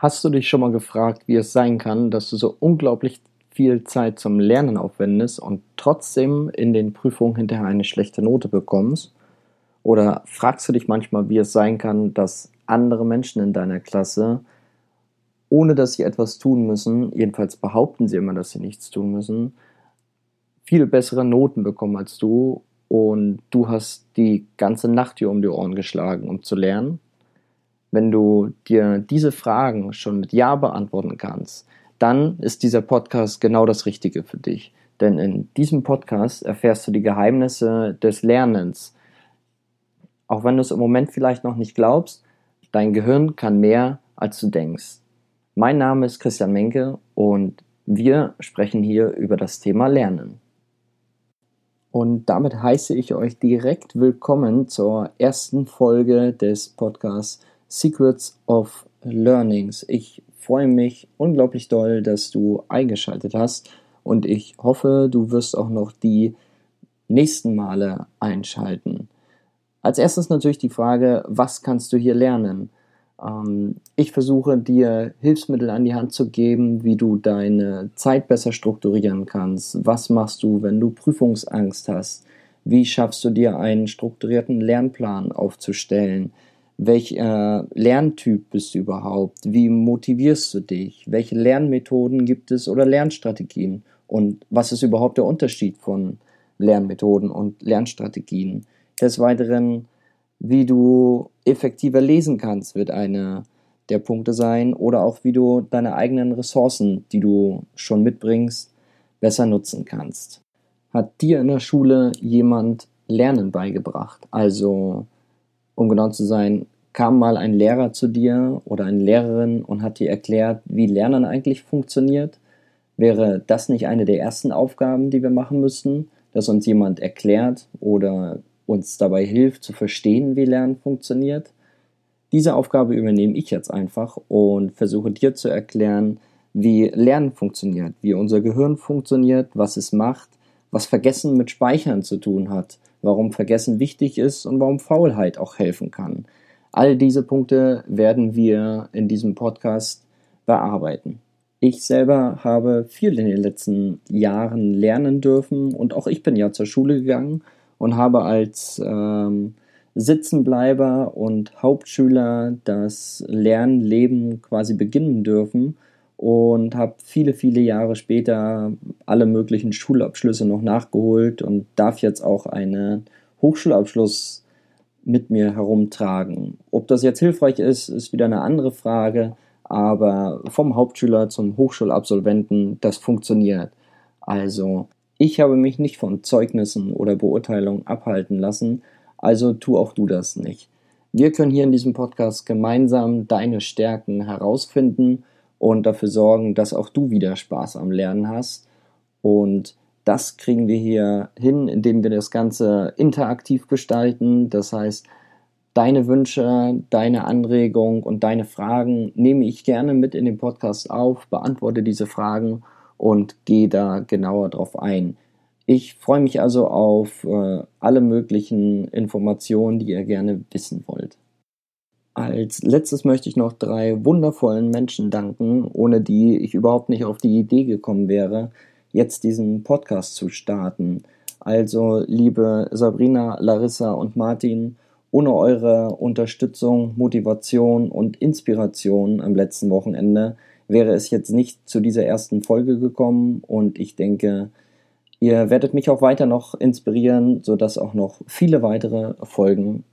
Hast du dich schon mal gefragt, wie es sein kann, dass du so unglaublich viel Zeit zum Lernen aufwendest und trotzdem in den Prüfungen hinterher eine schlechte Note bekommst? Oder fragst du dich manchmal, wie es sein kann, dass andere Menschen in deiner Klasse, ohne dass sie etwas tun müssen, jedenfalls behaupten sie immer, dass sie nichts tun müssen, viel bessere Noten bekommen als du und du hast die ganze Nacht hier um die Ohren geschlagen, um zu lernen? Wenn du dir diese Fragen schon mit Ja beantworten kannst, dann ist dieser Podcast genau das Richtige für dich. Denn in diesem Podcast erfährst du die Geheimnisse des Lernens. Auch wenn du es im Moment vielleicht noch nicht glaubst, dein Gehirn kann mehr, als du denkst. Mein Name ist Christian Menke und wir sprechen hier über das Thema Lernen. Und damit heiße ich euch direkt willkommen zur ersten Folge des Podcasts Secrets of Learnings. Ich freue mich unglaublich doll, dass du eingeschaltet hast und ich hoffe, du wirst auch noch die nächsten Male einschalten. Als erstes natürlich die Frage, was kannst du hier lernen? Ähm, ich versuche dir Hilfsmittel an die Hand zu geben, wie du deine Zeit besser strukturieren kannst. Was machst du, wenn du Prüfungsangst hast? Wie schaffst du dir einen strukturierten Lernplan aufzustellen? Welcher äh, Lerntyp bist du überhaupt? Wie motivierst du dich? Welche Lernmethoden gibt es oder Lernstrategien? Und was ist überhaupt der Unterschied von Lernmethoden und Lernstrategien? Des Weiteren, wie du effektiver lesen kannst, wird einer der Punkte sein. Oder auch, wie du deine eigenen Ressourcen, die du schon mitbringst, besser nutzen kannst. Hat dir in der Schule jemand Lernen beigebracht? Also, um genau zu sein, kam mal ein Lehrer zu dir oder eine Lehrerin und hat dir erklärt, wie Lernen eigentlich funktioniert? Wäre das nicht eine der ersten Aufgaben, die wir machen müssten, dass uns jemand erklärt oder uns dabei hilft zu verstehen, wie Lernen funktioniert? Diese Aufgabe übernehme ich jetzt einfach und versuche dir zu erklären, wie Lernen funktioniert, wie unser Gehirn funktioniert, was es macht, was Vergessen mit Speichern zu tun hat, warum Vergessen wichtig ist und warum Faulheit auch helfen kann. All diese Punkte werden wir in diesem Podcast bearbeiten. Ich selber habe viel in den letzten Jahren lernen dürfen und auch ich bin ja zur Schule gegangen und habe als ähm, Sitzenbleiber und Hauptschüler das Lernleben quasi beginnen dürfen und habe viele, viele Jahre später alle möglichen Schulabschlüsse noch nachgeholt und darf jetzt auch einen Hochschulabschluss mit mir herumtragen. Ob das jetzt hilfreich ist, ist wieder eine andere Frage, aber vom Hauptschüler zum Hochschulabsolventen, das funktioniert. Also, ich habe mich nicht von Zeugnissen oder Beurteilungen abhalten lassen, also tu auch du das nicht. Wir können hier in diesem Podcast gemeinsam deine Stärken herausfinden und dafür sorgen, dass auch du wieder Spaß am Lernen hast. Und das kriegen wir hier hin, indem wir das Ganze interaktiv gestalten. Das heißt, deine Wünsche, deine Anregungen und deine Fragen nehme ich gerne mit in den Podcast auf, beantworte diese Fragen und gehe da genauer drauf ein. Ich freue mich also auf äh, alle möglichen Informationen, die ihr gerne wissen wollt. Als letztes möchte ich noch drei wundervollen Menschen danken, ohne die ich überhaupt nicht auf die Idee gekommen wäre, jetzt diesen Podcast zu starten. Also, liebe Sabrina, Larissa und Martin, ohne eure Unterstützung, Motivation und Inspiration am letzten Wochenende wäre es jetzt nicht zu dieser ersten Folge gekommen und ich denke, ihr werdet mich auch weiter noch inspirieren, sodass auch noch viele weitere Folgen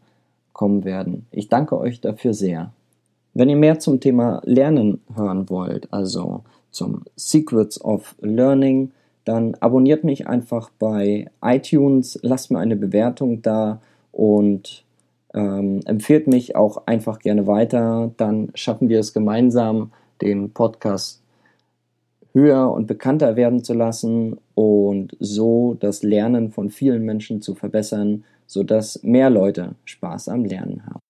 kommen werden. Ich danke euch dafür sehr. Wenn ihr mehr zum Thema Lernen hören wollt, also zum Secrets of Learning, dann abonniert mich einfach bei iTunes, lasst mir eine Bewertung da und ähm, empfiehlt mich auch einfach gerne weiter. Dann schaffen wir es gemeinsam, den Podcast höher und bekannter werden zu lassen und so das Lernen von vielen Menschen zu verbessern, sodass mehr Leute Spaß am Lernen haben.